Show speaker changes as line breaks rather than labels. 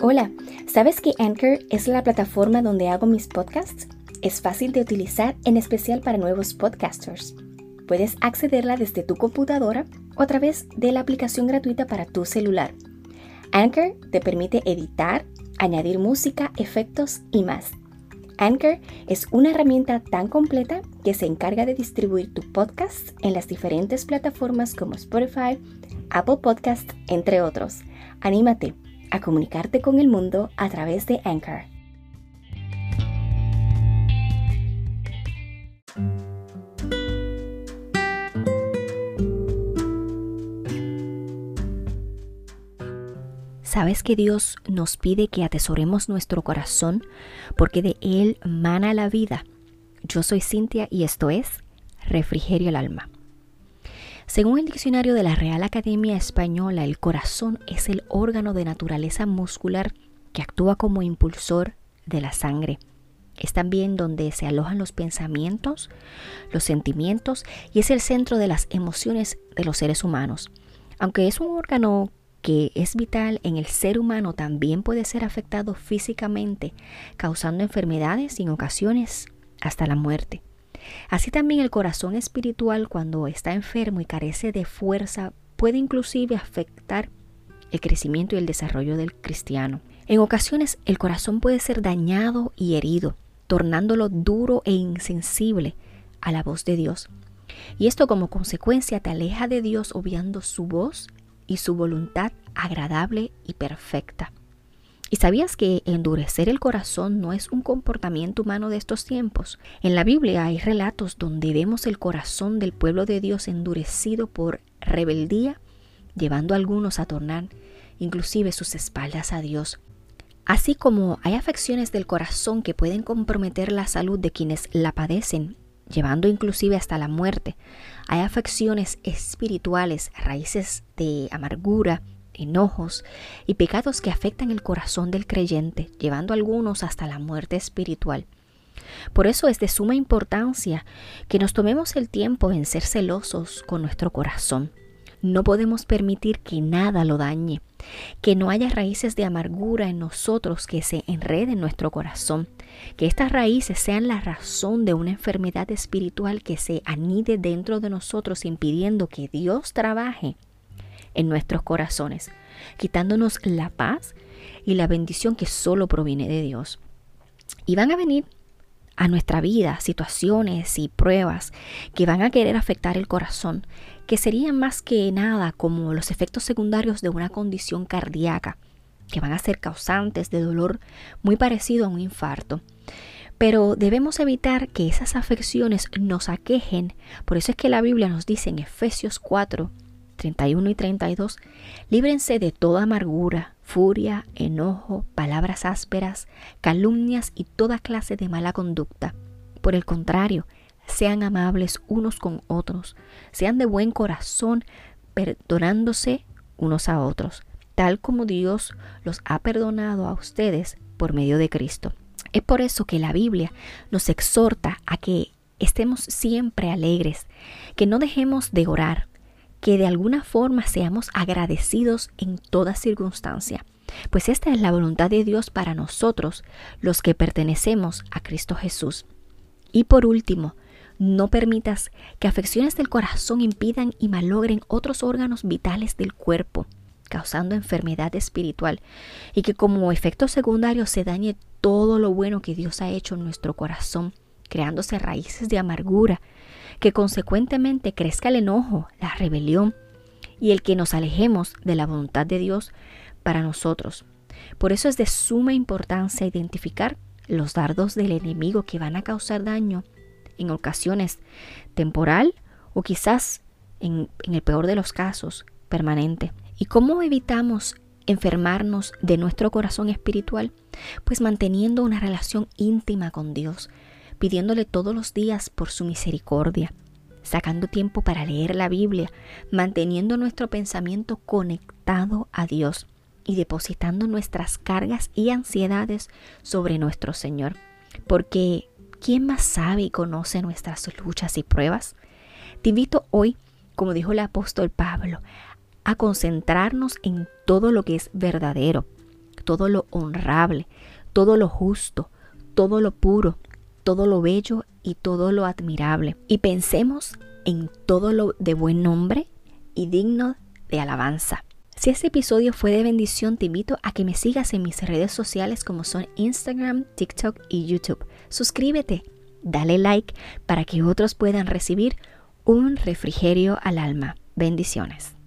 Hola, ¿sabes que Anchor es la plataforma donde hago mis podcasts? Es fácil de utilizar, en especial para nuevos podcasters. Puedes accederla desde tu computadora o a través de la aplicación gratuita para tu celular. Anchor te permite editar, añadir música, efectos y más. Anchor es una herramienta tan completa que se encarga de distribuir tu podcast en las diferentes plataformas como Spotify, Apple Podcast, entre otros. Anímate a comunicarte con el mundo a través de Anchor. ¿Sabes que Dios nos pide que atesoremos nuestro corazón porque de Él mana la vida? Yo soy Cintia y esto es Refrigerio el Alma. Según el diccionario de la Real Academia Española, el corazón es el órgano de naturaleza muscular que actúa como impulsor de la sangre. Es también donde se alojan los pensamientos, los sentimientos y es el centro de las emociones de los seres humanos. Aunque es un órgano que es vital en el ser humano, también puede ser afectado físicamente, causando enfermedades y en ocasiones hasta la muerte. Así también el corazón espiritual cuando está enfermo y carece de fuerza puede inclusive afectar el crecimiento y el desarrollo del cristiano. En ocasiones el corazón puede ser dañado y herido, tornándolo duro e insensible a la voz de Dios. Y esto como consecuencia te aleja de Dios obviando su voz y su voluntad agradable y perfecta. ¿Y sabías que endurecer el corazón no es un comportamiento humano de estos tiempos? En la Biblia hay relatos donde vemos el corazón del pueblo de Dios endurecido por rebeldía, llevando a algunos a tornar inclusive sus espaldas a Dios. Así como hay afecciones del corazón que pueden comprometer la salud de quienes la padecen, llevando inclusive hasta la muerte, hay afecciones espirituales, raíces de amargura, enojos y pecados que afectan el corazón del creyente, llevando a algunos hasta la muerte espiritual. Por eso es de suma importancia que nos tomemos el tiempo en ser celosos con nuestro corazón. No podemos permitir que nada lo dañe, que no haya raíces de amargura en nosotros que se enreden en nuestro corazón, que estas raíces sean la razón de una enfermedad espiritual que se anide dentro de nosotros impidiendo que Dios trabaje en nuestros corazones, quitándonos la paz y la bendición que solo proviene de Dios. Y van a venir a nuestra vida situaciones y pruebas que van a querer afectar el corazón, que serían más que nada como los efectos secundarios de una condición cardíaca, que van a ser causantes de dolor muy parecido a un infarto. Pero debemos evitar que esas afecciones nos aquejen. Por eso es que la Biblia nos dice en Efesios 4, 31 y 32, líbrense de toda amargura, furia, enojo, palabras ásperas, calumnias y toda clase de mala conducta. Por el contrario, sean amables unos con otros, sean de buen corazón, perdonándose unos a otros, tal como Dios los ha perdonado a ustedes por medio de Cristo. Es por eso que la Biblia nos exhorta a que estemos siempre alegres, que no dejemos de orar, que de alguna forma seamos agradecidos en toda circunstancia, pues esta es la voluntad de Dios para nosotros, los que pertenecemos a Cristo Jesús. Y por último, no permitas que afecciones del corazón impidan y malogren otros órganos vitales del cuerpo, causando enfermedad espiritual, y que como efecto secundario se dañe todo lo bueno que Dios ha hecho en nuestro corazón, creándose raíces de amargura, que consecuentemente crezca el enojo, la rebelión y el que nos alejemos de la voluntad de Dios para nosotros. Por eso es de suma importancia identificar los dardos del enemigo que van a causar daño en ocasiones temporal o quizás en, en el peor de los casos permanente. ¿Y cómo evitamos enfermarnos de nuestro corazón espiritual? Pues manteniendo una relación íntima con Dios, pidiéndole todos los días por su misericordia, sacando tiempo para leer la Biblia, manteniendo nuestro pensamiento conectado a Dios y depositando nuestras cargas y ansiedades sobre nuestro Señor. Porque, ¿quién más sabe y conoce nuestras luchas y pruebas? Te invito hoy, como dijo el apóstol Pablo, a concentrarnos en todo lo que es verdadero, todo lo honrable, todo lo justo, todo lo puro, todo lo bello y todo lo admirable. Y pensemos en todo lo de buen nombre y digno de alabanza. Si este episodio fue de bendición, te invito a que me sigas en mis redes sociales como son Instagram, TikTok y YouTube. Suscríbete, dale like para que otros puedan recibir un refrigerio al alma. Bendiciones.